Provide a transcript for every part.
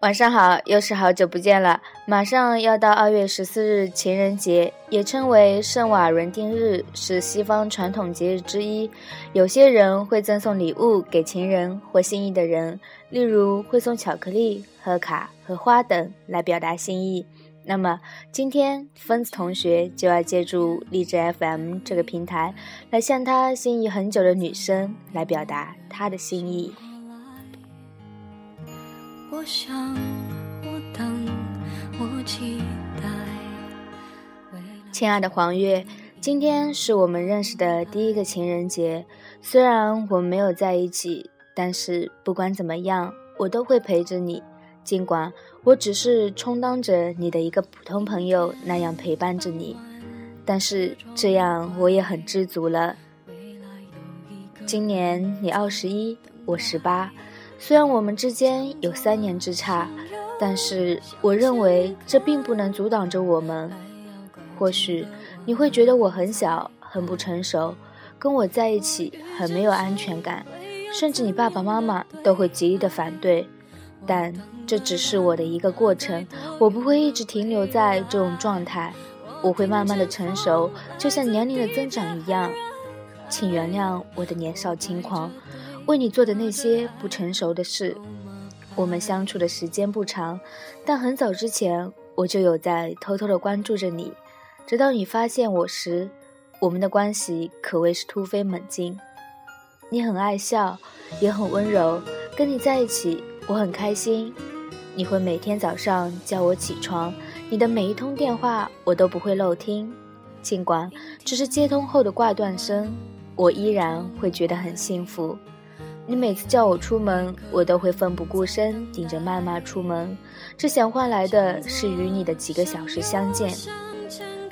晚上好，又是好久不见了。马上要到二月十四日情人节，也称为圣瓦伦丁日，是西方传统节日之一。有些人会赠送礼物给情人或心仪的人，例如会送巧克力、贺卡和花等来表达心意。那么今天，芬子同学就要借助励志 FM 这个平台，来向他心仪很久的女生来表达他的心意。我想，我等，我期待。亲爱的黄月，今天是我们认识的第一个情人节。虽然我们没有在一起，但是不管怎么样，我都会陪着你。尽管我只是充当着你的一个普通朋友那样陪伴着你，但是这样我也很知足了。今年你二十一，我十八，虽然我们之间有三年之差，但是我认为这并不能阻挡着我们。或许你会觉得我很小，很不成熟，跟我在一起很没有安全感，甚至你爸爸妈妈都会极力的反对。但这只是我的一个过程，我不会一直停留在这种状态，我会慢慢的成熟，就像年龄的增长一样。请原谅我的年少轻狂，为你做的那些不成熟的事。我们相处的时间不长，但很早之前我就有在偷偷的关注着你，直到你发现我时，我们的关系可谓是突飞猛进。你很爱笑，也很温柔，跟你在一起。我很开心，你会每天早上叫我起床，你的每一通电话我都不会漏听，尽管只是接通后的挂断声，我依然会觉得很幸福。你每次叫我出门，我都会奋不顾身顶着谩骂出门，只想换来的是与你的几个小时相见。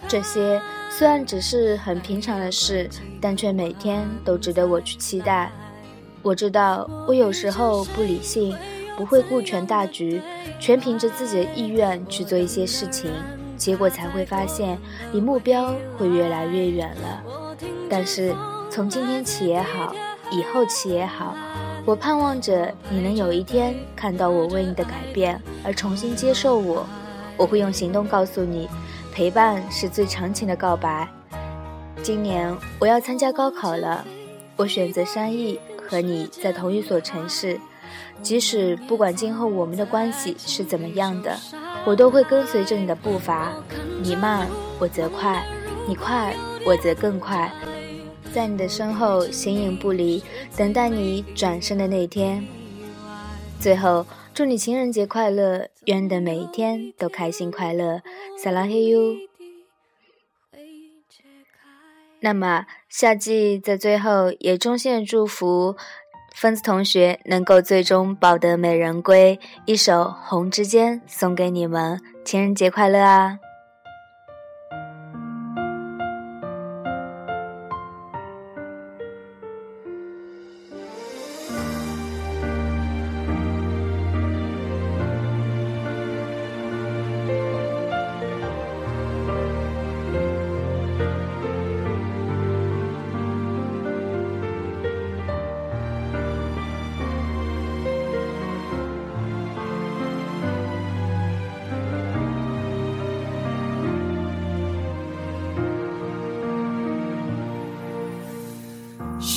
这些虽然只是很平常的事，但却每天都值得我去期待。我知道我有时候不理性。不会顾全大局，全凭着自己的意愿去做一些事情，结果才会发现离目标会越来越远了。但是从今天起也好，以后起也好，我盼望着你能有一天看到我为你的改变而重新接受我。我会用行动告诉你，陪伴是最长情的告白。今年我要参加高考了，我选择山艺和你在同一所城市。即使不管今后我们的关系是怎么样的，我都会跟随着你的步伐。你慢，我则快；你快，我则更快。在你的身后形影不离，等待你转身的那天。最后，祝你情人节快乐，愿你的每一天都开心快乐。撒拉嘿哟。那么，夏季在最后也衷心祝福。分子同学能够最终抱得美人归，一首《红之间》送给你们，情人节快乐啊！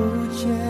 不觉